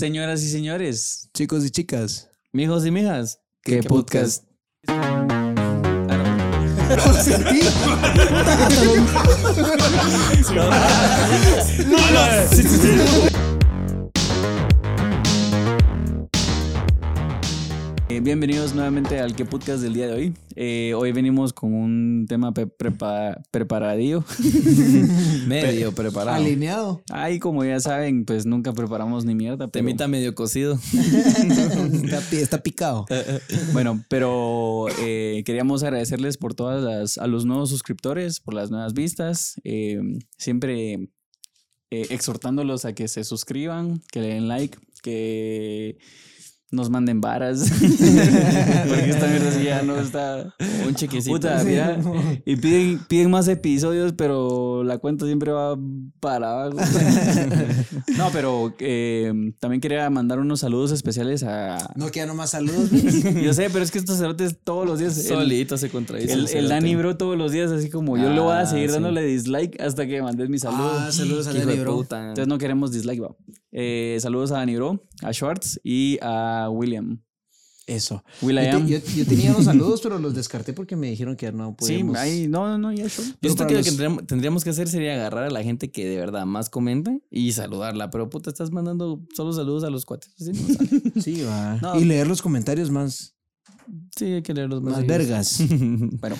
Señoras y señores, Chicos y chicas. mijos y mijas, ¿Qué podcast? Eh, bienvenidos nuevamente al que podcast del día de hoy. Eh, hoy venimos con un tema prepa- preparadillo. Medio preparado. Alineado. Ay, como ya saben, pues nunca preparamos ni mierda. pero- Temita medio cocido. está, pi- está picado. Bueno, pero eh, queríamos agradecerles por todas las, a los nuevos suscriptores, por las nuevas vistas. siempre exhortándolos a que se suscriban, que le den like, que nos manden varas. Porque esta mierda ya no está. Un chequecito. Puta, mira, y piden, piden más episodios, pero la cuenta siempre va para abajo. no, pero eh, también quería mandar unos saludos especiales a. No queda nomás saludos. Yo sé, pero es que estos cerotes todos los días. el- Solito se contradice. el, el Dani Bro todos los días, así como yo le voy a Ah, seguir sí. dándole dislike hasta que mandes mi saludo. Ah, saludos a Hijo Dani, bro. puta. Entonces no queremos dislike, va. Eh, saludos a Dani Bro, a Schwartz y a William. Eso. Yo, te- yo- yo tenía unos saludos, pero los descarté porque me dijeron que no sí, podíamos. ahí, no, no, no, ya show. Yo siento que lo los- que tendríamos, tendríamos que hacer sería agarrar a la gente que de verdad más comenta y saludarla. Pero puta, estás mandando solo saludos a los cuates. No. Sí, va. No. Y leer los comentarios más, sí, hay que leerlos más. más seguidos. vergas. Bueno,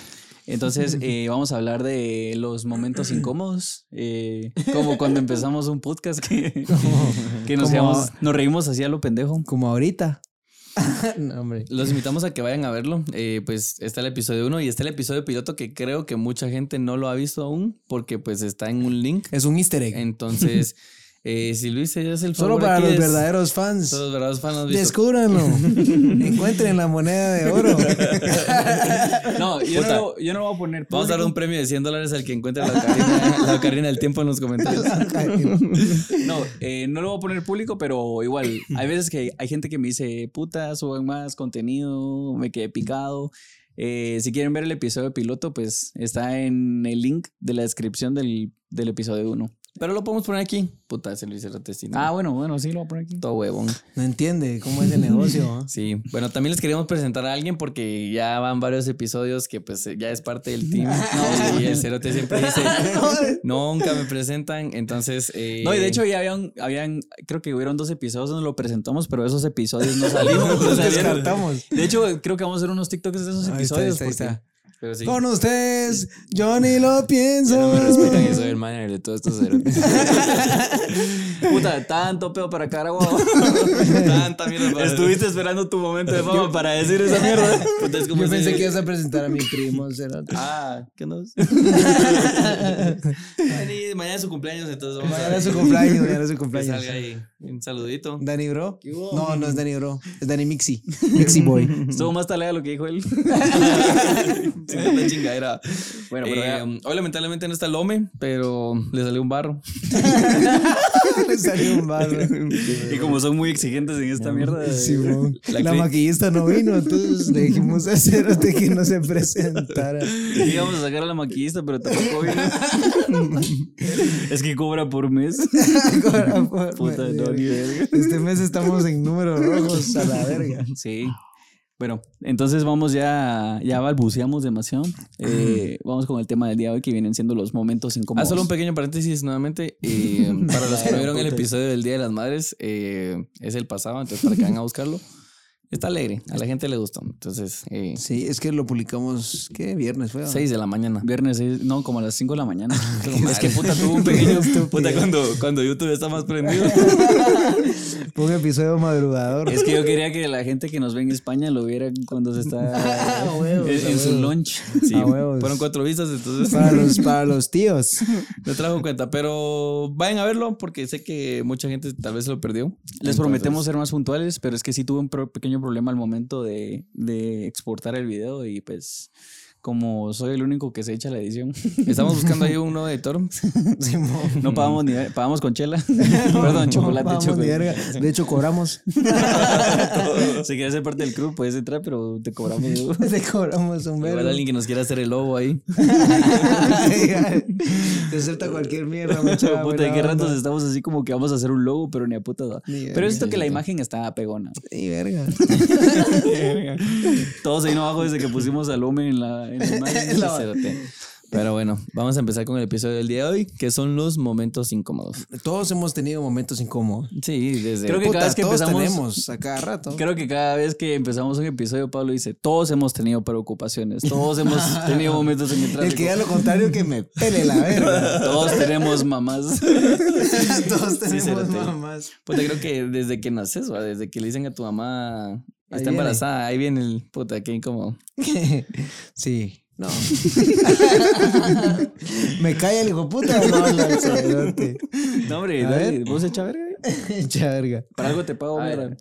entonces eh, vamos a hablar de los momentos incómodos, eh, como cuando empezamos un podcast que, que nos, íbamos- nos reímos así a lo pendejo. Como ahorita. no, hombre. Los invitamos a que vayan a verlo. Eh, pues está el episodio 1 y está el episodio piloto que creo que mucha gente no lo ha visto aún porque pues está en un link. Es un easter egg. Entonces, eh, si Luis se hace el Solo favor para aquí los es- verdaderos fans. Todos los verdaderos fans. Descúbranlo. Encuentren la moneda de oro. No, yo Puta. no, lo- yo no lo voy a poner. Vamos a dar un público. premio de 100 dólares al que encuentre la ocarina, la ocarina del tiempo en los comentarios. No, eh, no lo voy a poner público, pero igual, hay veces que hay gente que me dice, puta, suban más contenido, me quedé picado. Eh, si quieren ver el episodio piloto, pues está en el link de la descripción del, del episodio 1. Pero lo podemos poner aquí. Puta, ese Luis Cerrate, sí, no. Ah, bueno, bueno, sí, lo voy a poner aquí. Todo huevón. No entiende cómo es el negocio. Sí, bueno, también les queríamos presentar a alguien porque ya van varios episodios que pues ya es parte del team. No, y el Cerote siempre dice, nunca me presentan, entonces... eh, No, y de hecho ya habían, habían, creo que hubieron dos episodios donde lo presentamos, pero esos episodios no salimos. no Los salieron. descartamos. De hecho, creo que vamos a hacer unos TikToks de esos Ahí está, episodios. ahí está, ahí porque- está. Pero sí. Con ustedes, yo ni lo pienso. Ya no me respetan el manager de todos estos cerotes. Puta, tanto pedo para cara, guau. Tanta mierda para- Estuviste esperando tu momento de fama para decir esa mierda. Puta, es como Yo pensé ese- que ibas a presentar a mi primo, cerote. Ah, ¿qué no? Dani, mañana es su cumpleaños, entonces vamos Mañana a es su cumpleaños, mañana es su que cumpleaños. salga ahí un saludito. ¿Dani Bro? No, no es Dani Bro. Es Dani Mixi. Mixi Boy. Estuvo más talega lo que dijo él. Sí, una chingadera. Bueno, pero Eh, ya- hoy lamentablemente no está Lome, pero le salió un barro. Salió un. Y como son muy exigentes en esta mierda. Sí, mo. La maquillista no vino, entonces le dijimos a Cerote que no se presentara. íbamos a sacar a la maquillista, pero tampoco vino. es que cobra por mes. Cobra por- Puta, no, ni verga. Este mes estamos en números rojos a la verga. Sí. Bueno, entonces vamos ya, ya balbuceamos demasiado. Eh, vamos con el tema del día de hoy que vienen siendo los momentos Ah, incómodos. solo un pequeño paréntesis nuevamente. eh, para los que no vieron el episodio del Día de las Madres, eh, es el pasado, entonces para que vayan a buscarlo. Está alegre, a la gente le gustó. Entonces, eh, Sí, es que lo publicamos, ¿qué? Viernes fue. 6 de la mañana. Viernes, seis- no, como a las 5 de la mañana. Es que puta tuvo un pequeño. puta, cuando, cuando YouTube está más prendido. Fue un episodio madrugador. Es que yo quería que la gente que nos ve en España lo viera cuando se está Ah, huevos, en, su lunch. Sí, fueron cuatro vistas, entonces Para los, para los tíos. me trajo cuenta. Pero vayan a verlo porque sé que mucha gente tal vez se lo perdió. Les Entonces, prometemos ser más puntuales, pero es que sí tuve un pequeño problema al momento de, de exportar el video y pues como soy el único que se echa la edición. Estamos buscando ahí un nuevo editor. No pagamos ni pagamos con chela. Perdón, chocolate, chocolate. De hecho, cobramos. Si quieres ser parte del club, puedes entrar, pero te cobramos. Te cobramos un verbo. alguien que nos quiera hacer el lobo ahí. Te acepta cualquier mierda, mucha Puta, ¿de qué ratos onda. estamos así como que vamos a hacer un logo, pero ni a puta da? Ni Pero esto que la imagen está pegona. Sí, verga. Todos ahí no abajo desde que pusimos al hombre en la, en. Pero bueno, vamos a empezar con el episodio del día de hoy, que son los momentos incómodos. Todos hemos tenido momentos incómodos. Sí, desde... Creo que cada vez que todos empezamos- tenemos a cada rato. Creo que cada vez que empezamos un episodio, Pablo dice, todos hemos tenido preocupaciones, todos hemos tenido momentos en el tráfico. El que diga lo contrario que me pele la verga. Todos tenemos mamás. todos tenemos mamás. Puta, creo que desde que naces, ¿va? desde que le dicen a tu mamá Ahí está viene. embarazada, ahí viene el puta, qué incómodo. Sí. No. me cae el hijo puta. No, no, el. No, hombre, A dale, ver. vos echa verga. Echa verga. Para algo te pago, mierda.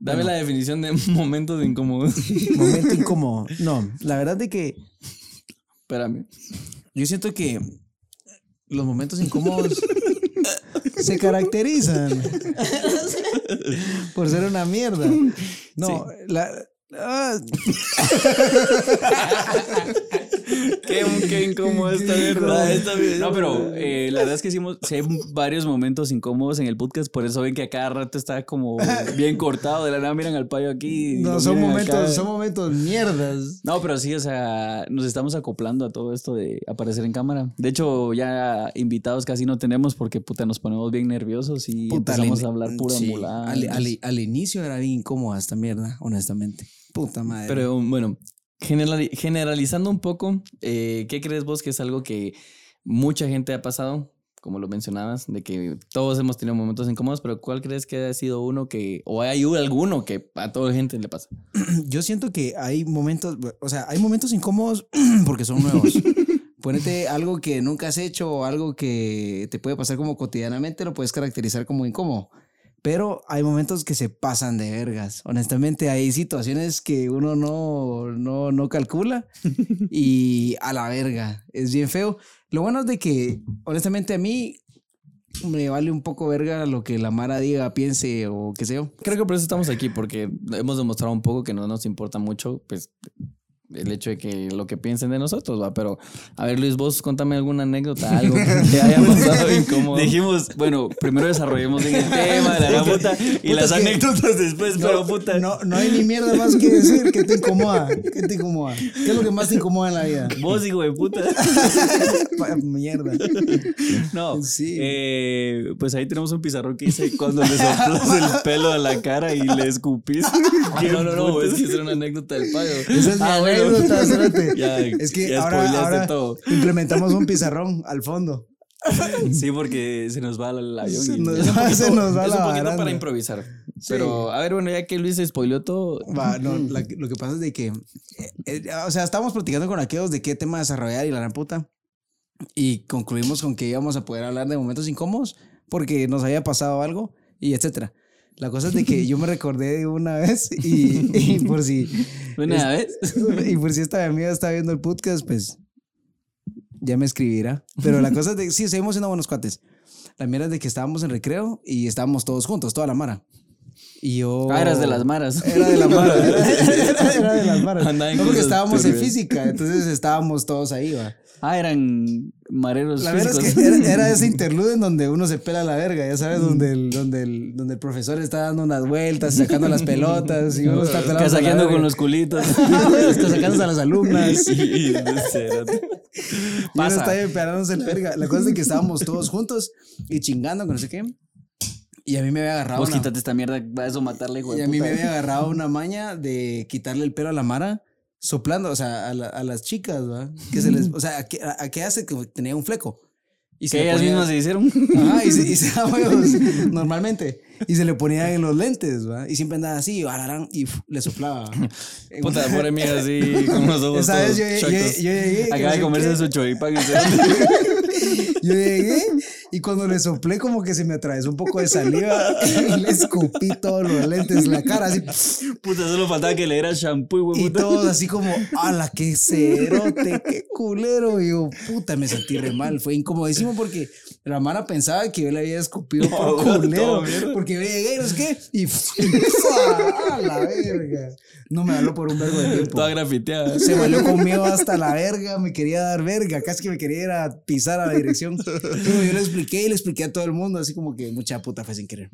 Dame la definición de momentos incómodos. Momento incómodo. No, la verdad de que Espérame. yo siento que los momentos incómodos se caracterizan por ser una mierda. No, la. ah, Qué, qué incómodo esta verdad. No, pero eh, la verdad es que hicimos sí varios momentos incómodos en el podcast, por eso ven que a cada rato está como bien cortado. De la nada miran al payo aquí. no, son momentos, acá. son momentos mierdas. No, pero sí, o sea, nos estamos acoplando a todo esto de aparecer en cámara. De hecho, ya invitados casi no tenemos porque puta nos ponemos bien nerviosos y Puta, empezamos al a hablar pura sí, mulada. al, al- al inicio era bien incómoda esta mierda, honestamente. Puta madre. Pero bueno, generali- generalizando un poco, eh, ¿qué crees vos que es algo que mucha gente ha pasado? Como lo mencionabas, de que todos hemos tenido momentos incómodos, pero ¿cuál crees que ha sido uno que, o hay alguno que a toda gente le pasa? yo siento que hay momentos, o sea, hay momentos incómodos porque son nuevos. Ponete algo que nunca has hecho o algo que te puede pasar como cotidianamente, lo puedes caracterizar como incómodo. Pero hay momentos que se pasan de vergas. Honestamente, hay situaciones que uno no, no, no calcula y a la verga. Es bien feo. Lo bueno es de que, honestamente, a mí me vale un poco verga lo que la Mara diga, piense o qué sé yo. Creo que por eso estamos aquí, porque hemos demostrado un poco que no nos importa mucho, pues, el hecho de que lo que piensen de nosotros, va. Pero, a ver, Luis, vos contame alguna anécdota, algo que te haya pasado incómodo. Dijimos, bueno, primero desarrollemos bien el tema de la puta y las que- anécdotas después, pero puta. No, no hay ni mierda más que decir que te incomoda. ¿Qué te incomoda? ¿Qué es lo que más te incomoda en la vida? Vos, hijo de puta. Mierda. No, Sí. eh, pues ahí tenemos un pizarrón que dice cuando le soplas el pelo a la cara y le escupís. No, no, no, es que es una anécdota del payo. Esa es mi Ah, bueno. Anécdota, espérate. Ya, es que ya ahora, ahora todo. implementamos un pizarrón al fondo. Sí, porque se nos va el avión. Se nos- un poquito, Se nos va es la un poquito baranda. para improvisar. Pero, a ver, bueno, ya que Luis se spoileó todo. Va, no, la- lo que pasa es de que, eh, eh, o sea, estábamos platicando con aquellos de qué tema desarrollar y la gran puta. Y concluimos con que íbamos a poder hablar de momentos incómodos porque nos había pasado algo y etcétera. La cosa es de que yo me recordé de una vez y, y por si Una vez. y por si esta amiga está viendo el podcast, pues ya me escribirá. Pero la cosa es de que sí, seguimos siendo buenos cuates. La mierda es de que estábamos en recreo y estábamos todos juntos, toda la mara. Y yo. Ah, eras de las maras. Era de la mara. Era, era- era de las maras. No, porque estábamos en física, entonces estábamos todos ahí, va. Ah, eran mareros La verdad es que era, ese interlude en donde uno se pela la verga, ya sabes, donde el, donde el, donde el profesor está dando unas vueltas, sacando las pelotas y uno está pelando Casaqueando con los culitos. sacándose a las alumnas. Y- uno está ahí pegándose el verga. La cosa es que estábamos todos juntos y chingando con no sé qué. Y a mí me había agarrado. Vos una- quítate esta mierda, va a eso matarle, hijo y de a mí me había agarrado una maña de quitarle el pelo a la Mara soplando, o sea, a, la- a las chicas, ¿va? Que se les. O sea, ¿a qué, a- a qué hace que tenía un fleco? Y Que le ellas ponía- mismas se hicieron. Ajá, y se, y se- ah, normalmente. Y se le ponía en los lentes, ¿va? Y siempre andaba así, y uf, le soplaba. Puta, pobre amiga así, con los ojos todos yo, yo- yo llegué. que Acaba de comerse qué. su choripán. Yo llegué Y cuando le soplé, como que se me atravesó un poco de saliva y le escupí todos los lentes en la cara, así. Puta, solo faltaba que le diera shampoo, güey. Y todos así como, ala, qué cerote, qué culero. Y yo, puta, me sentí re mal. Fue incomodísimo porque la mara pensaba que yo le había escupido por culero. Porque yo llegué y no sé qué. Y a la verga. No me habló por un vergo de tiempo. Toda grafiteada. Se valió conmigo hasta la verga, me quería dar verga, casi que me quería ir a pisar a la dirección. Pero yo le expliqué y le expliqué a todo el mundo, así como que mucha puta fue sin querer.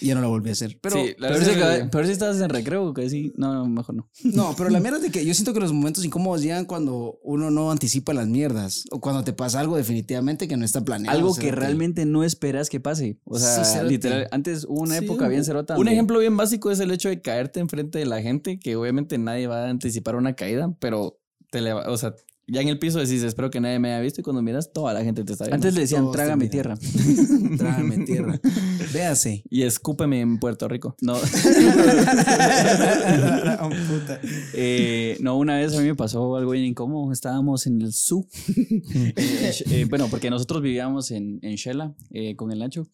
Y ya no la volví a hacer. Pero, Sí, la Pero si, que- pero si estabas en recreo, que sí. No, no, mejor no. no, pero la mierda es de que yo siento que los momentos incómodos llegan cuando uno no anticipa las mierdas o cuando te pasa algo definitivamente que no está planeado. Algo que realmente no esperas que pase. O sea, Sí, literal, antes hubo una Sí, época bien cerota. Un ejemplo bien básico es el hecho de caerte enfrente de la gente, que obviamente nadie va a anticipar una caída, pero te o sea, ya en el piso decís, espero que nadie me haya visto y cuando miras, toda la gente te está viendo. Antes le decían, Todos trágame tierra. Trágame tierra. Véase. Y escúpeme en Puerto Rico. No. Puta. Eh, no, una vez a mí me pasó algo bien incómodo. Estábamos en el zoo. Eh, eh, bueno, porque nosotros vivíamos en, en Shela eh, con el Nacho.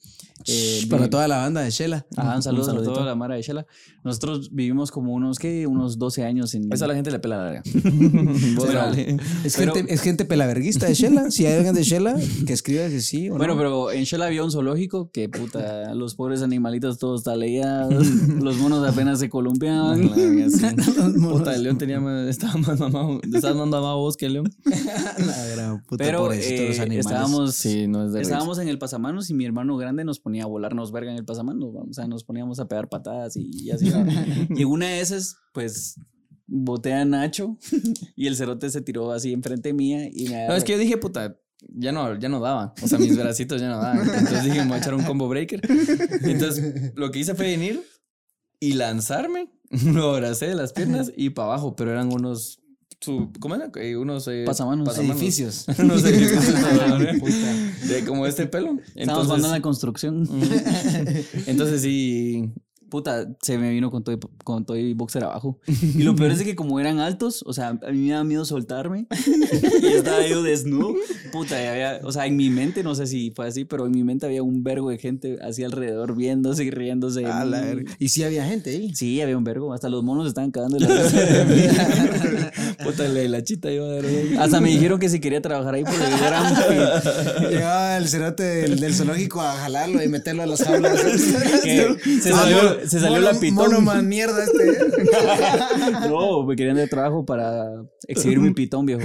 Eh, Para vi- toda la banda de Shela. Ajá, un saludo a saludito. toda la mara de Shela. Nosotros vivimos como unos, ¿qué? Unos 12 años en... Eso a la gente le pela la verga. Vos. Es, Pero- gente, es gente pelaverguista de Shela. Si hay alguien de Shela, que escriba que sí o Bueno, no. pero en Shela había un zoológico que, puta, los pobres animalitos todos taleados, los monos apenas se columpiaban. Puta, el león tenía más, estaba más mamado. Estabas más mamado vos que el león. La gran puta, Pero pobrecito eh, los animales. estábamos, Sí, no es de reírse. estábamos en el pasamanos y mi hermano grande nos ponía a volarnos verga en el pasamanos. O sea, nos poníamos a pegar patadas y, y así. y en una de esas, pues, boté a Nacho y el cerote se tiró así enfrente mía y me No, es que yo dije, puta, ya no, ya no daba. O sea, mis bracitos ya no daban. Entonces dije, me voy a echar un combo breaker. Entonces, lo que hice fue venir y lanzarme. Lo abracé de las piernas y para abajo, pero eran unos. Su, ¿Cómo era? Eh, unos eh, Pasamanos. Edificios. unos edificios de como este pelo. Estábamos jugando en la Entonces, construcción. entonces sí. Puta, se me vino con todo, y- con todo y boxer abajo. Y lo peor es que como eran altos, o sea, a mí me da miedo soltarme. y estaba yo desnudo. Puta, y había, o sea, en mi mente, no sé si fue así, pero en mi mente había un vergo de gente así alrededor viéndose y riéndose. la verga. Y sí había gente ahí. Sí, había un vergo. Hasta los monos estaban cagando. en la. Puta, la, la chita iba a dar. Hasta me dijeron que si quería trabajar ahí porque eran Llegaba el cerote del, del zoológico a jalarlo y meterlo a las jaulas. se salió, se salió la pitón. Mono man mierda este. No, me querían de trabajo para exhibir mi pitón, viejo.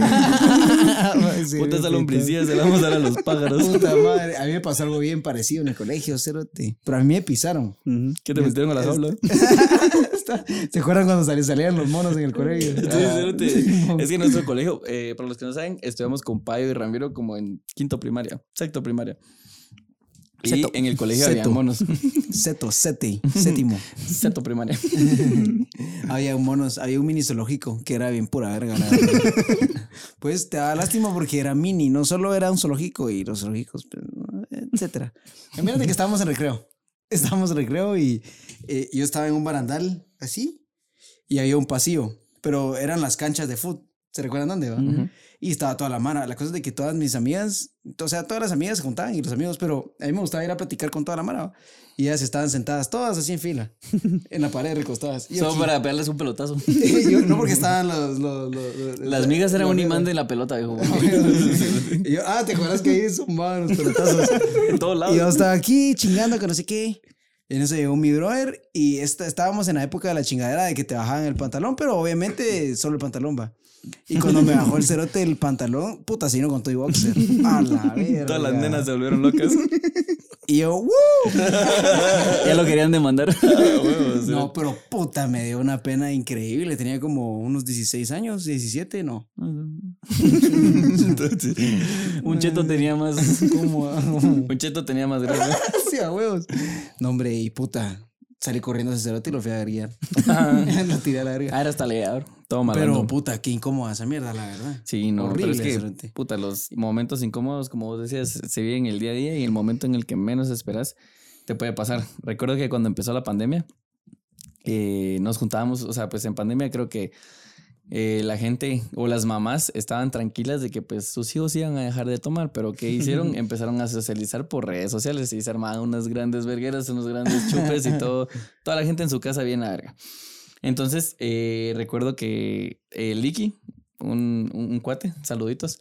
Puta, esa lombricilla se la vamos a dar a los pájaros. Puta madre, a mí me pasó algo bien parecido en el colegio, cerote. Pero a mí me pisaron. ¿Qué te metieron a la jaula? ¿Se acuerdan cuando salían los monos en el colegio? Sí, cerote. es que en nuestro colegio, eh, para los que no saben, estudiamos con Payo y Ramiro como en quinto primaria, sexto primaria. Y en el colegio había monos. Seto, sete, séptimo. Sexto primaria. había un monos, había un mini zoológico que era bien pura verga. pues te daba lástima porque era mini, no solo era un zoológico y los zoológicos, pues, etcétera. Imagínate que estábamos en recreo. Estábamos en recreo y eh, yo estaba en un barandal así y había un pasillo, pero eran las canchas de fútbol. ¿Se recuerdan dónde? va? Ujú. Y estaba toda la mara. La cosa es de que todas mis amigas, o sea, todas las amigas se juntaban y los amigos, pero a mí me gustaba ir a platicar con toda la mara. ¿va? Y ellas estaban sentadas todas así en fila, en la pared recostadas. Y Solo aquí- para pegarles un pelotazo. y yo- no porque estaban los... los- los- los- Las migas eran un imán de la pelota, viejo. Y yo, ah, ¿te acuerdas que ahí zumbaban los pelotazos? En todos Y lados. yo estaba aquí chingando que no sé qué. Y en eso llegó mi brother y esta- estábamos en la época de la chingadera de que te bajaban el pantalón, pero obviamente solo el pantalón va. Y cuando me bajó el cerote el pantalón, puta, se vino con todo y boxer. A la verga. Todas las nenas se volvieron locas. Y yo, ¡Woo! Ya lo querían demandar. No, pero puta, me dio una pena increíble. Tenía como unos 16 años, 17, no. Entonces, Un cheto tenía más. Como, un cheto tenía más grande. sí, a huevos. No, hombre, y puta, salí corriendo ese cerote y lo fui a guiar. lo tiré a la verga. Ah, era hasta leador. Todo Pero malandro. puta, qué incómoda esa mierda, la verdad. Sí, no, Horrible, pero es que, puta, los momentos incómodos, como vos decías, se viven el día a día y el momento en el que menos esperas te puede pasar. Recuerdo que cuando empezó la pandemia, eh, nos juntábamos, o sea, pues en pandemia creo que eh, la gente o las mamás estaban tranquilas de que pues sus hijos iban a dejar de tomar, pero ¿qué hicieron? Empezaron a socializar por redes sociales y se armaban unas grandes vergueras, unos grandes chupes y todo, toda la gente en su casa bien a verga. Entonces, eh, recuerdo que eh, Licky, un, un, un cuate, saluditos,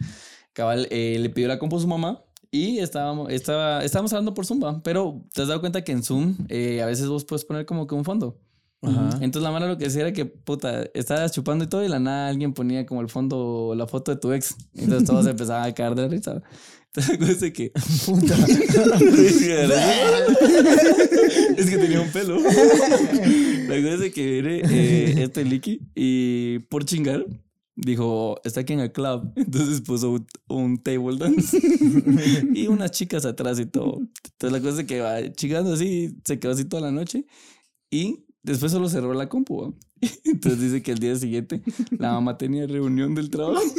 cabal, eh, le pidió la compu a su mamá y estábamos, estaba, estábamos hablando por Zumba, pero te has dado cuenta que en Zoom eh, a veces vos puedes poner como que un fondo. Ajá. Entonces la mano lo que decía era que, puta, estabas chupando y todo y la nada alguien ponía como el fondo, la foto de tu ex. Entonces todos empezaban a caer de risa. Entonces la cosa es que... Puta. es que tenía un pelo. La cosa es que viene eh, este Licky y por chingar dijo, está aquí en el club. Entonces puso un, un table dance y unas chicas atrás y todo. Entonces la cosa es que va chingando así, se quedó así toda la noche y después solo cerró la compu. Entonces dice que el día siguiente la mamá tenía reunión del trabajo.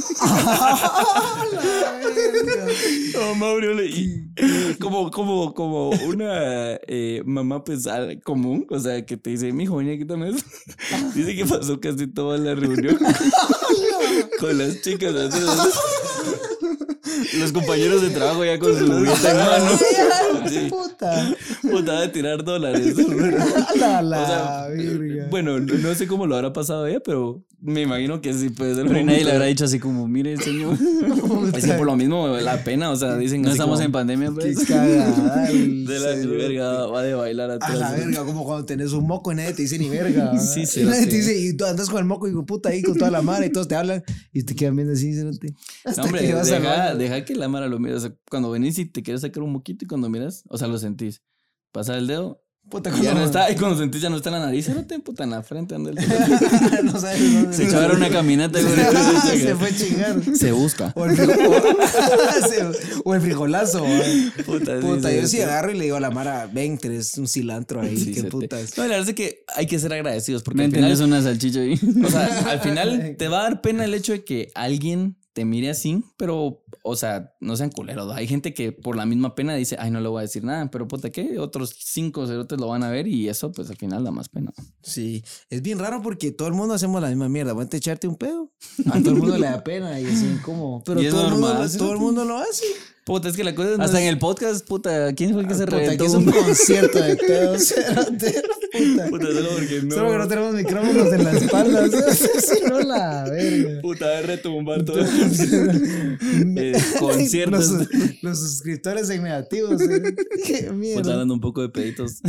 La mamá abrió la- y como, como, como una eh, mamá pues común, o sea, que te dice, mi hijo, venía, quítame eso. Dice que pasó casi toda la reunión con las chicas. así, Los compañeros de trabajo ya con su en mano. Sí. Puta. Puta, de tirar dólares. La, la O sea, virga. Bueno, no, no sé cómo lo habrá pasado ella, pero me imagino que sí puede ser. Pero nadie le habrá dicho así como, mire, señor, Es que por lo mismo la pena, o sea, dicen no estamos como, en pandemia, Qué pues. cagada. el de la verga va de bailar A la verga, como cuando tenés un moco y nadie te dice ni verga. ¿verdad? Sí, y nadie te dice, y tú andas con el moco y puta ahí con toda la mara y todos te hablan y te quedan viendo así, cerote. No, hombre, que deja, deja que la mara lo mire. O sea, cuando venís y te quieres sacar un moquito y cuando miras, o sea, lo sentís. Pasa el dedo, Puta, y ya cuando- no está. Y cuando sentís ya no está en la nariz, no te puta en la frente. Anda el no sabes dónde. Se echaron una caminata, güey. Se fue a chingar. Se busca. O el, frijol- se- o el frijolazo. ¿verdad? Puta, sí, Puta, sí, yo sí. agarro y le digo a la Mara, ven, tenés un cilantro ahí, Sí, qué te- putas. No, la verdad es que hay que ser agradecidos porque Me al final, entendés una salchicha ahí. o sea, al final te va a dar pena el hecho de que alguien te mire así, pero, o sea, no sean culeros. Hay gente que por la misma pena dice, ay, no le voy a decir nada, pero puta, ¿qué? Otros cinco cerotes lo van a ver y eso, pues al final da más pena. Sí, es bien raro porque todo el mundo hacemos la misma mierda. Voy a echarte un pedo. A todo el mundo le da pena y así como. Pero Y es todo, el mundo, todo el mundo lo hace. Puta, es que la cosa no Hasta es- en el podcast, puta, ¿quién fue el que se Puta, reventó? es un concierto de pedos. Puta. Puta, solo porque no. Solo que no tenemos micrófonos en la espalda. Si no, la verga. Puta, de retumbar todo. Eh, conciertos. Los, los suscriptores en negativos. eh. Qué Puta, mierda. dando un poco de peditos.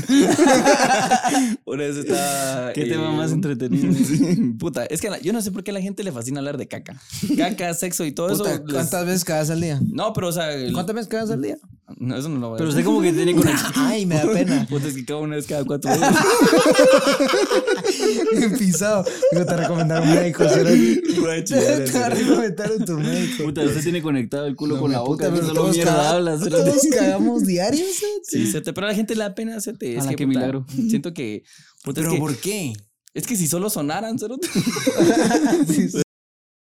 Una vez estaba. ¿Qué eh, tema más entretenido? sí, Puta, es que yo no sé por qué a la gente le fascina hablar de caca. Caca, sexo y todo Puta, eso. ¿Cuántas veces cagas al día? No, pero o sea. ¿Cuántas veces cagas al día? No, eso no lo voy a Pero usted como que tiene conexión. Ay, me da pena. Puta, es que cada una vez cada cuatro horas. Bien pisado. Digo, te recomendaron un médico. cerote. Voy a chingar, Te recomendaron tu médico. Puta, usted tiene conectado el culo No, con la puta, boca. pero solo todos mierda caga- habla. cerote. Todos cagamos diarios. Sí, se te- pero a la gente le da pena hacerte. Es que, qué puta, milagro. Siento que. puta, es ¿Pero que- por qué? Es que si solo sonaran. Sí, sí.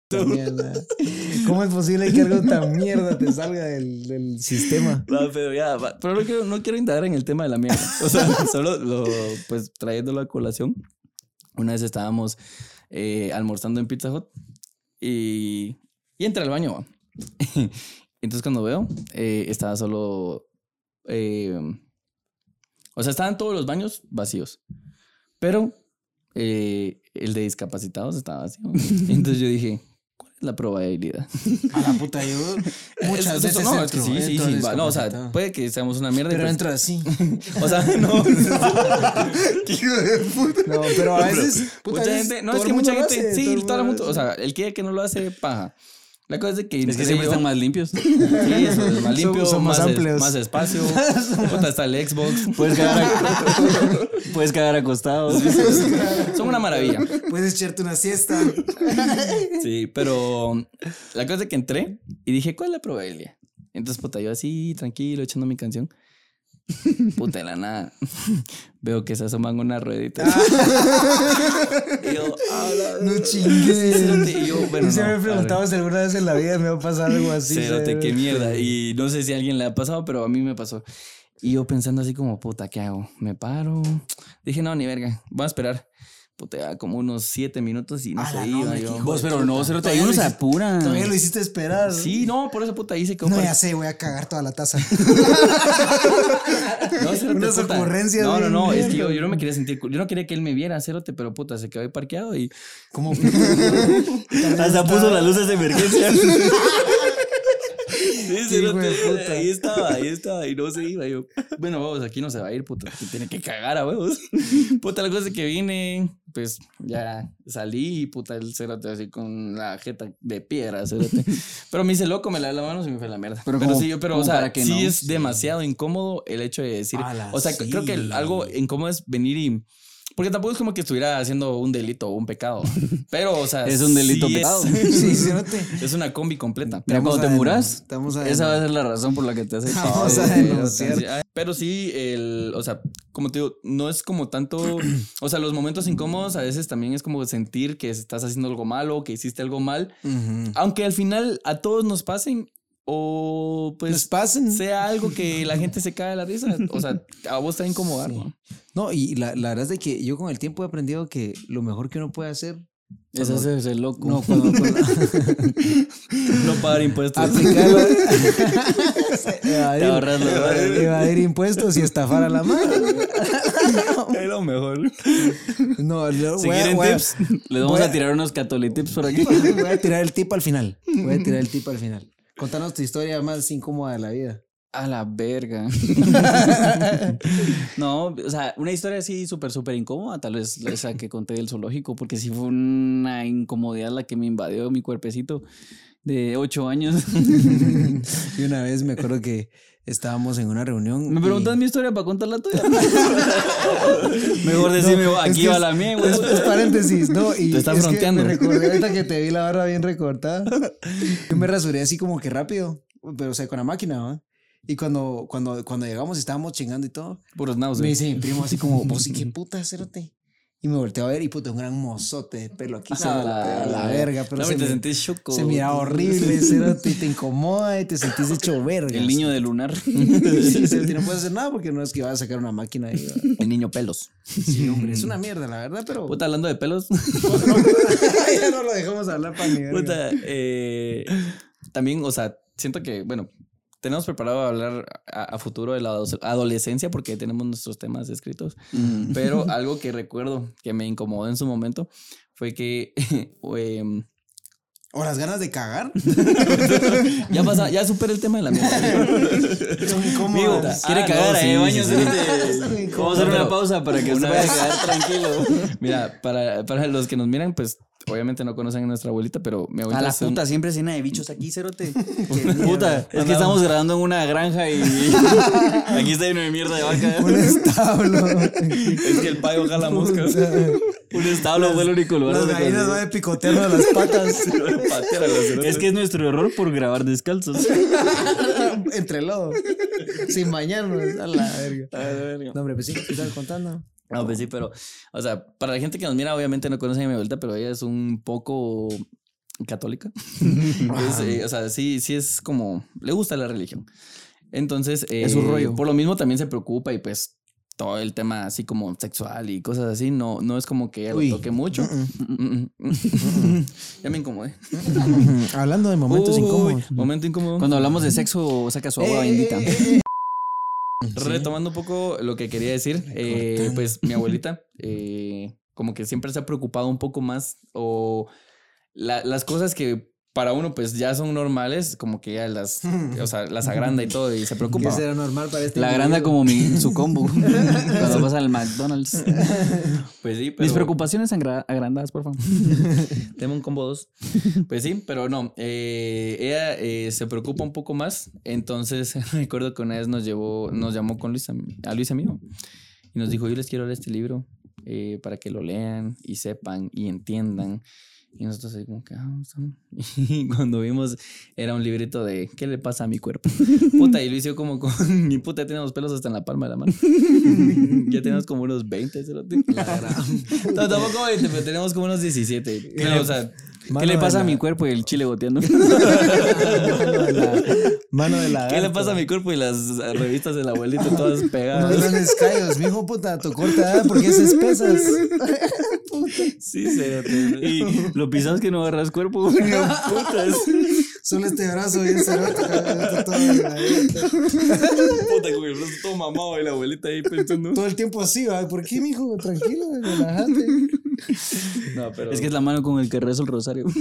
¿Cómo es posible que algo tan mierda te salga del, del sistema? No, pero ya, pero no quiero, no quiero indagar en el tema de la mierda. O sea, solo lo, pues trayéndolo a colación. Una vez estábamos eh, almorzando en Pizza Hut y, y entré al baño. Entonces cuando veo, eh, estaba solo... eh, o sea, estaban todos los baños vacíos. Pero eh, el de discapacitados estaba vacío. Entonces yo dije, ¿cuál es la probabilidad? A la puta, yo muchas Es- veces no, es que sí, sí, sí. va, No, o sea, puede que seamos una mierda. Pero pues- entro así. O sea, no. No, pero a veces. puta, mucha gente, no, es que mucha gente, hace, sí, todo el toda la mundo o sea, el que, que no lo hace, paja. La cosa es de que. Es que entré siempre yo- están más limpios. Sí, eso es más limpio, Somos más, amplios. más espacio. Puta, está el Xbox. Puedes ac- puedes cagar acostado. Son una maravilla. Puedes echarte una siesta. Sí, pero la cosa es que entré y dije, ¿cuál es la probabilidad? Entonces, puta, yo así, tranquilo, echando mi canción. Puta de la nada. Veo que se asoman una ruedita. y yo, "Ah, la- No chingues. Y yo, bueno, y se no, me preguntaba si alguna vez en la vida me va a pasar algo así. ¿sabes? qué mierda. Y no sé si a alguien le ha pasado, pero a mí me pasó. Y yo pensando así como, puta, ¿qué hago? ¿Me paro? Dije, no, ni verga, voy a esperar. Puta, ya como unos siete minutos y no A se iba. yo. Vos, pero puta. no, uno lo se hiciste- apura. Todavía lo hiciste esperar. Sí, no, por esa puta ahí se quedó. No, ya sé, voy a cagar toda la taza. No, cerote, Unas puta. ocurrencias No, no, no, es que yo, yo no me quería sentir, yo no quería que él me viera, cerote, pero puta, se quedó ahí parqueado y Como Hasta puso las luces de emergencia. Sí, puta. ahí estaba, ahí estaba, y no se iba. Yo, bueno, vamos, aquí no se va a ir, puta, que tiene que cagar a huevos. Puta, la cosa es que vine, pues ya salí y puta, el cerote así con la jeta de piedra, cerote. Pero me hice loco, me lavé las manos y me fue a la mierda. Pero Pero, como- sí, yo, pero, o sea, que sí no. es demasiado incómodo el hecho de decir, Ala, o sea, sí. creo que algo incómodo es venir y. Porque tampoco es como que estuviera haciendo un delito o un pecado. Pero, o sea. Es un delito sí es- pecado. Sí. Es una combi completa. Vamos cuando te muras, esa va a ser la razón por la que te haces. Vamos a denunciar. Pero sí, el, o sea, como te digo, no es como tanto, o sea, los momentos incómodos a veces también es como sentir que estás haciendo algo malo, que hiciste algo mal, aunque al final a todos nos pasen o Les pues pasen. sea algo que la gente se cae de la risa, o sea, a vos te va a incomodar, ¿no? No, y la, la verdad es de que yo con el tiempo he aprendido que lo mejor que uno puede hacer. Es hacerse loco. No, cuando, cuando- No pagar impuestos. aplicarlo. Evadir, ahorras lo evadir, evadir impuestos y estafar a la mano. es lo mejor. No, lo- voy Seguir a, en voy tips. Les vamos voy a- a tirar unos catolitips por aquí. voy a tirar el tip al final. Voy a tirar el tip al final. Contanos tu historia más incómoda de la vida. A la verga. no, o sea, una historia así súper, súper incómoda, tal vez esa que conté del zoológico, porque sí fue una incomodidad la que me invadió mi cuerpecito de ocho años. Y una vez me acuerdo que estábamos en una reunión. ¿Me y- preguntas mi historia para contar la tuya? Mejor decirme, No, aquí que va la mía, güey. Es, es paréntesis, ¿no? Y Te están es que fronteando. Me recordé ahorita que te vi la barba bien recortada. Yo me rasuré así como que rápido, pero o sea, con la máquina, ¿va? Y cuando, cuando, cuando llegamos y estábamos chingando y todo, Puros me náuseas. dice mi primo así como, vos y qué puta, cérate. Y me volteé a ver y puta, un gran mozote de pelo aquí. se me- la- la verga, pero No, se, te me- sentís choco. se mira horrible, y te incomoda y te sentís hecho verga. El niño de lunar. Sí, y no puedes hacer nada porque no es que vas a sacar una máquina. ¿va? El niño pelos. Sí, hombre, es una mierda, la verdad, pero... Puta, hablando de pelos. ya no lo dejamos hablar para verga. Puta, eh, también, o sea, siento que, bueno, tenemos preparado hablar a, a futuro de la ado- adolescencia porque tenemos nuestros temas escritos. Mm. Pero algo que recuerdo que me incomodó en su momento fue que em, O las ganas de cagar. ya pasa, ya superé el tema de la mierda. Son incómodas. quiere Ah, cagar no, ahí, sí, baño. sí, sí, sí. sí. Vamos a hacer No, una pausa para que se vez- quedar tranquilo. Mira, para, para los que nos miran, pues obviamente no conocen a nuestra abuelita, pero mi abuelita A la puta, siempre cena de bichos aquí, cerote. puta, es que estamos grabando en una granja y aquí está lleno de mierda de vaca. Un establo. Es que el payo jala moscas. Un establo fue el único lugar Las gallinas van de las patas. Patear a los cerotes. Es que es nuestro error por grabar descalzos. Entre lodo. Sin bañarnos. A la verga. No, hombre, pues sí, ¿qué estás contando? No, pues sí, pero, o sea, para la gente que nos mira, obviamente no conoce a mi abuelita, pero ella es un poco católica. Es, eh, o sea, sí, sí es como, le gusta la religión. Entonces, Es su eh, rollo. Por lo mismo también se preocupa y pues todo el tema así como sexual y cosas así, no, no es como que ella lo toque mucho. Mm, mm, mm. ya me incomodé. Hablando de momentos Uy, incómodos. Momento incómodo. Cuando hablamos de sexo, saca su agua Eh, bendita. Retomando un poco lo que quería decir, eh, pues mi abuelita, eh, como que siempre se ha preocupado un poco más, o la- las cosas que para uno pues ya son normales, como que ya las, o sea, las agranda y todo, y se ¿Qué preocupa. será normal para este La agranda como mi, su combo. Cuando vas al McDonald's. Pues sí, pero Mis preocupaciones agra- agrandadas, por favor. tengo un combo dos. Pues sí, pero no, eh, ella eh, se preocupa un poco más, entonces recuerdo que una vez nos llevó, nos llamó con Luis, a, Luis amigo, y nos dijo, yo les quiero leer este libro eh, para que lo lean y sepan y entiendan. Y nosotros ahí como que, ah, está bien". Y cuando vimos, era un librito de, ¿qué le pasa a mi cuerpo? Puta, y Luis yo como con, mi puta, ya tenemos pelos hasta en la palma de la mano. ya tenemos como unos 20, cerote. No, tampoco 20, pero tenemos como unos 17. Pero, o sea, Mano ¿Qué le pasa a mi cuerpo y el chile goteando? mano de la, mano de la ¿Qué le pasa a mi cuerpo y las revistas del abuelito todas Unos pegadas? grandes callos, mi hijo puta, tu corta edad, ¿por qué haces pesas? Sí, cerote. y lo pisas que no agarras cuerpo. Putas. Solo este brazo cabrón, todo delgadito. Puta, con el brazo todo mamado y la abuelita ahí pensando. Todo el tiempo así, ¿va? ¿por qué, mijo? Tranquilo, relájate. No, pero. Es que es la mano con el que rezo el rosario.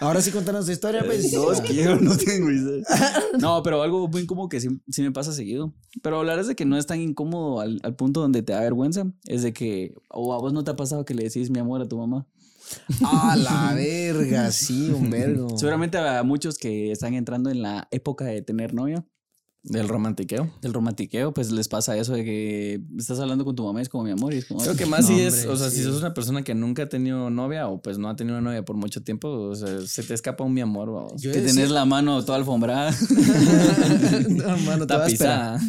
Ahora sí contanos tu historia, pues. No, es que yo no tengo idea. No, pero algo muy incómodo que sí, sí me pasa seguido. Pero hablar es de que no es tan incómodo al, al punto donde te da vergüenza. Es de que, o a vos no te ha pasado que le decís mi amor a tu mamá. Ah, la verga, sí, un vergo. Seguramente a muchos que están entrando en la época de tener novia, Del romantiqueo. del romantiqueo, pues les pasa eso de que estás hablando con tu mamá y es como mi amor. Y es como, Creo que más No, si es, hombre, o sea, si sos una persona que nunca ha tenido novia o pues no ha tenido una novia por mucho tiempo, o sea, se te escapa un mi amor, vamos. Que tenés la mano toda alfombrada, no, hermano, te vas a esperar. Tapizada.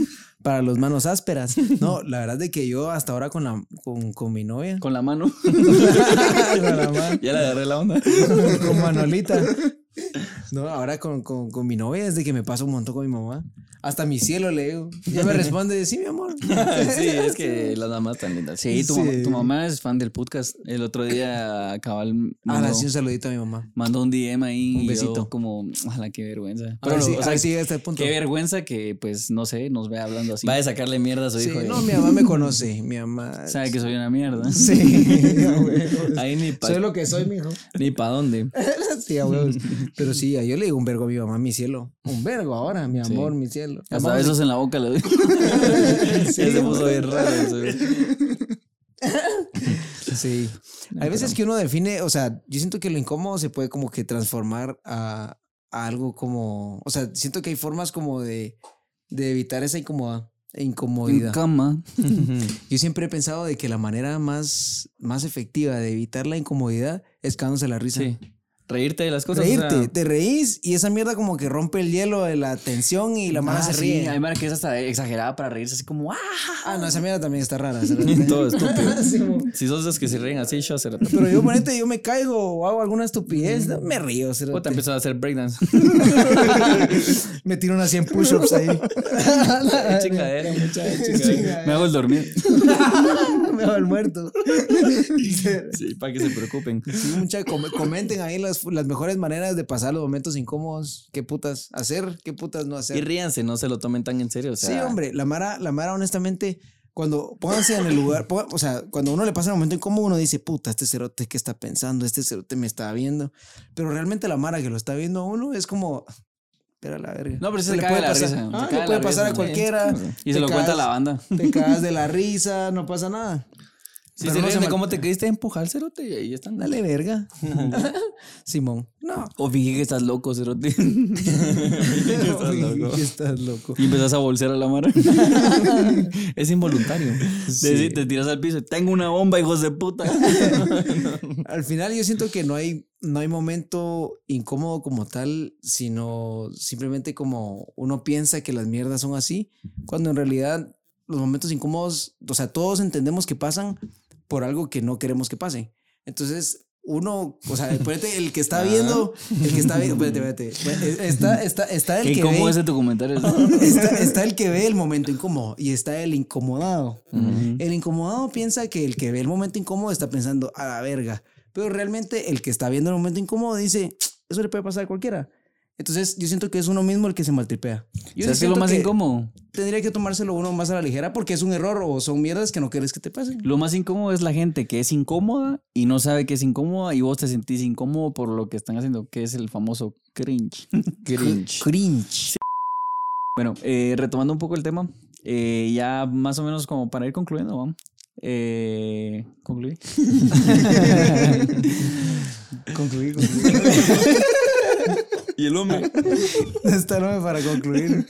Para los manos ásperas. No, la verdad es que yo hasta ahora con, la, con, con mi novia. con la mano. con la mano. Ya le agarré la onda. con Manolita. No, ahora con, con, con mi novia es de que me paso un montón con mi mamá. Hasta mi cielo le digo. Ya me responde, sí, mi amor. sí, es que las mamás tan lindas. Sí, tu, Sí. Mamá, tu mamá es fan del podcast. El otro día cabal Ah, mandó, sí, un saludito a mi mamá. mandó un DM ahí. Un y yo besito. como, la qué vergüenza. A Pero, si, o a sea, ver si llega a este punto. qué vergüenza que, pues, no sé, nos ve hablando así. Va a sacarle mierda a su Sí, hijo. no, eh. mi mamá me conoce. Mi mamá. Sabe que soy una mierda. Sí, a huevos. Ahí ni pa, Soy lo que soy, mijo. ni pa dónde. Sí, a huevos. Pero sí, yo le digo un vergo a mi mamá, mi cielo. Un vergo ahora, mi amor, mi cielo. Hasta besos en la boca le doy. ya se puso bien raro. Sí. Hay veces que uno define, o sea, yo siento que lo incómodo se puede como que transformar a, a algo como, o sea, siento que hay formas como de, de evitar esa incomodidad. En Incomodidad. cama. Yo siempre he pensado de que la manera más, más efectiva de evitar la incomodidad es cagándose la risa. Sí. Reírte de las cosas. o Reírte, sea, te reís y esa mierda como que rompe el hielo de la tensión y la mano Ah, se sí, ríe. Hay mara que es hasta exagerada para reírse, así como, ¡ah! Ah, no, esa mierda también está rara. todo estúpido. Sí. Si sos los que se ríen así, yo se Pero yo, ponete, yo me caigo o hago alguna estupidez, no, me río. O te empezó a hacer breakdance. Me tiro unas 100 push-ups ahí. chingadera, mucha chingadera. Me hago el dormir. Me hago el muerto. Sí, para que se preocupen. Sí, mucha, com- comenten ahí las, las mejores maneras de pasar los momentos incómodos. ¿Qué putas hacer? ¿Qué putas no Y hacer? ríanse, no se lo tomen tan en serio. O sea, sí, hombre, la Mara, la Mara, honestamente, cuando pónganse en el lugar, ponga- o sea, cuando uno le pasa el momento incómodo, uno dice, puta, este cerote que está pensando, este cerote me está viendo. Pero realmente la Mara que lo está viendo a uno es como, espera la verga. No, pero se le puede la pasar, risa, ah, le puede pasar risa, a cualquiera. Y se lo cuenta la banda. Te cagas de la risa, no pasa nada. Si se no ríen de cómo te quediste empujar cerote y ahí están. Dale verga. Simón. No. O finge que estás loco, cerote. Estás loco. Estás loco. Y empezás a bolsear a la mara. Es involuntario. Te, te tiras al piso. Tengo una bomba, hijos de puta. Al final yo siento que no hay, no hay momento incómodo como tal, sino simplemente como uno piensa que las mierdas son así, cuando en realidad los momentos incómodos, o sea, todos entendemos que pasan por algo que no queremos que pase. Entonces, uno, o sea, ponete el que está viendo, el que está viendo, espérate, espérate, está, está, está el Qué que incómodo ve, ese tu comentario. está, está el que ve el momento incómodo y está el incomodado. El incomodado piensa que el que ve el momento incómodo está pensando a la verga, pero realmente el que está viendo el momento incómodo dice, eso le puede pasar a cualquiera. Entonces yo siento que es uno mismo el que se maltripea. Yo ¿Sabes qué es lo más que incómodo? Tendría que tomárselo uno más a la ligera porque es un error o son mierdas que no quieres que te pasen. Lo más incómodo es la gente que es incómoda y no sabe que es incómoda y vos te sentís incómodo por lo que están haciendo, que es el famoso cringe. Cringe. Cringe. Bueno, eh, retomando un poco el tema, eh, ya más o menos como para ir concluyendo, ¿va? Eh, ¿Concluí? Concluí, concluí. Y el hombre. Está no para concluir.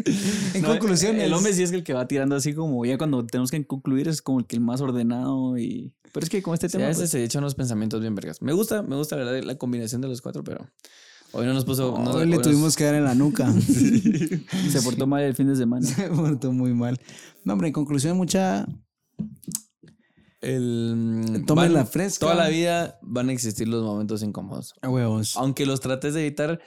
En No, conclusión, El hombre sí es el que va tirando así como ya cuando tenemos que concluir es como el que el más ordenado y... Pero es que con este Sí, tema... a veces pues, se echan unos pensamientos bien vergas. Me gusta, me gusta la verdad la combinación de los cuatro, pero hoy no nos puso. no- Hoy le nos- tuvimos que dar en la nuca. se portó mal el fin de semana. Se portó muy mal. No, hombre, en conclusión, mucha. El, Tomen van- la fresca. Toda la vida van a existir los momentos incómodos. A huevos. Aunque los trates de evitar,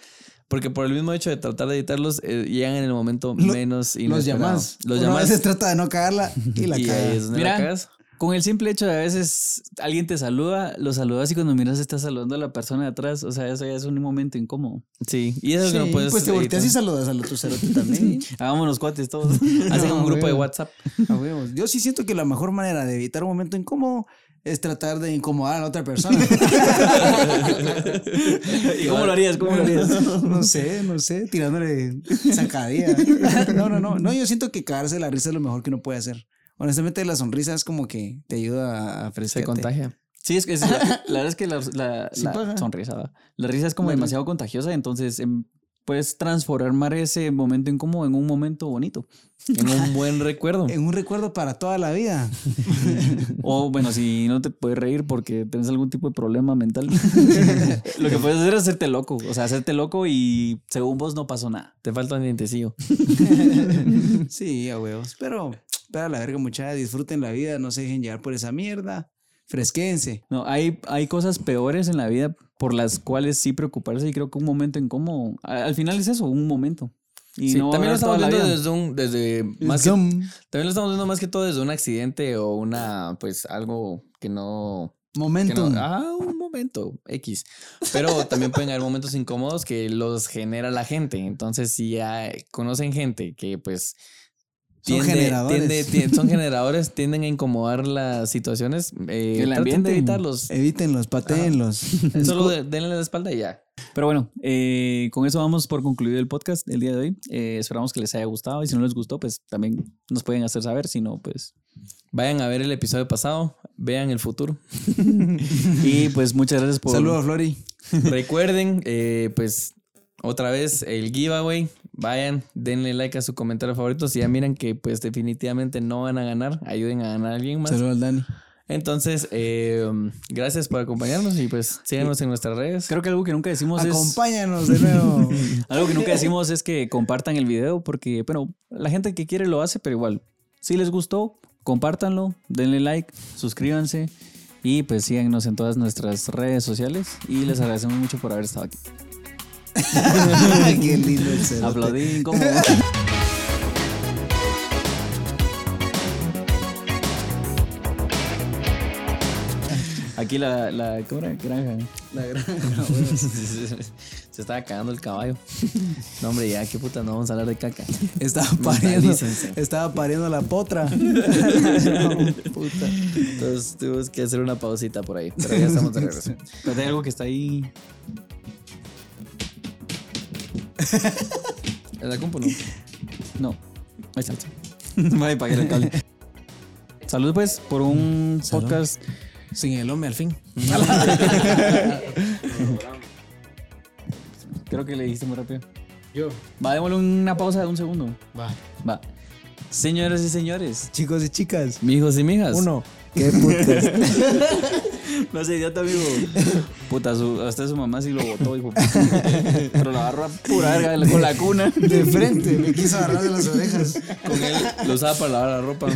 porque por el mismo hecho de tratar de evitarlos, eh, llegan en el momento Lo- menos Los inesperado. llamas. Los a veces trata de no cagarla y la y caga. ahí es donde Mira. la cagas. Con el simple hecho de a veces alguien te saluda, lo saludas y cuando miras estás saludando a la persona de atrás. O sea, eso ya es un momento incómodo. Sí, y eso que no Sí, puedes. pues te volteas y saludas al otro cerote también. Hagámonos cuates todos. Hacen un grupo de. WhatsApp. Yo sí siento que la mejor manera de evitar un momento incómodo es tratar de incomodar a la otra persona. ¿Y cómo lo harías? ¿Cómo lo harías? no sé, no sé, tirándole sacadilla. No, no, no. No, yo siento que cagarse la risa es lo mejor que uno puede hacer. Honestamente, la sonrisa es como que te ayuda a Se frescarte. contagia. Sí, es que es la, la verdad es que la, la- Sí la paga. sonrisa, la risa es como demasiado contagiosa, entonces em, puedes transformar ese momento incómodo en un momento bonito. En un buen recuerdo. En un recuerdo para toda la vida. O bueno, si no te puedes reír porque tienes algún tipo de problema mental, lo que puedes hacer es hacerte loco, o sea, hacerte loco y según vos no pasó nada. Te falta un dientecillo. Sí, a huevos. Pero, pero la verga, muchachos, disfruten la vida, no se dejen llevar por esa mierda. Fresquense. No, hay, hay cosas peores en la vida por las cuales sí preocuparse y creo que un momento incómodo, a- al final es eso, un momento. Y Sí, no también lo estamos viendo desde un, desde más que- también lo estamos viendo más que todo desde un accidente o una, pues, algo que no, Momentum. ah, un momento X. Pero también pueden haber momentos incómodos que los genera la gente. Entonces, si ya conocen gente que, pues, Son generadores. tiende- son generadores, tienden a incomodar las situaciones. Eh, El ambiente. de evitarlos. Evítenlos, patéenlos. Solo de- denle la espalda y ya. Pero bueno, eh, con eso vamos por concluido el podcast del día de hoy. Eh, esperamos que les haya gustado y si no les gustó, pues también nos pueden hacer saber. Si no, pues. Vayan a ver el episodio pasado, vean el futuro. Y pues muchas gracias por. Saludos, Flori. Recuerden, eh, pues, otra vez el giveaway. Vayan, denle like a su comentario favorito. Si ya miran que, pues, definitivamente no van a ganar, ayuden a ganar a alguien más. Saludos al Dani. Entonces, eh, gracias por acompañarnos y, pues, síganos en nuestras redes. Creo que algo que nunca decimos es. Acompáñanos de nuevo. Algo que nunca decimos es que compartan el video porque, bueno, la gente que quiere lo hace, pero igual, si les gustó, compártanlo, denle like, suscríbanse y pues síganos en todas nuestras redes sociales y les agradecemos mucho por haber estado aquí. Qué lindo el cerote. Aplaudí como... Aquí la, la ¿cómo era? granja. La gran- Se estaba cagando el caballo. No, hombre, ya, qué puta, no vamos a hablar de caca. Estaba pariendo. Estaba pariendo la potra. Puta. Entonces tuvimos que hacer una pausita por ahí, pero ya estamos de regreso. Pero hay algo que está ahí. ¿En la compu no? No, ahí está. Voy a apagar el cable. Salud pues por un Salud. podcast. Sin el hombre al fin. Creo que le dijiste muy rápido. Yo. Va, démosle una pausa de un segundo. Va. Va. Señoras y señores. Chicos y chicas. Mijos y mijas. Uno. Qué putas. No sé, idiota, amigo. Puta, su, hasta su mamá sí lo botó, hijo. Pero la agarró pura verga con la cuna. De frente. Me quiso agarrar de las orejas. Con él lo usaba para lavar la ropa.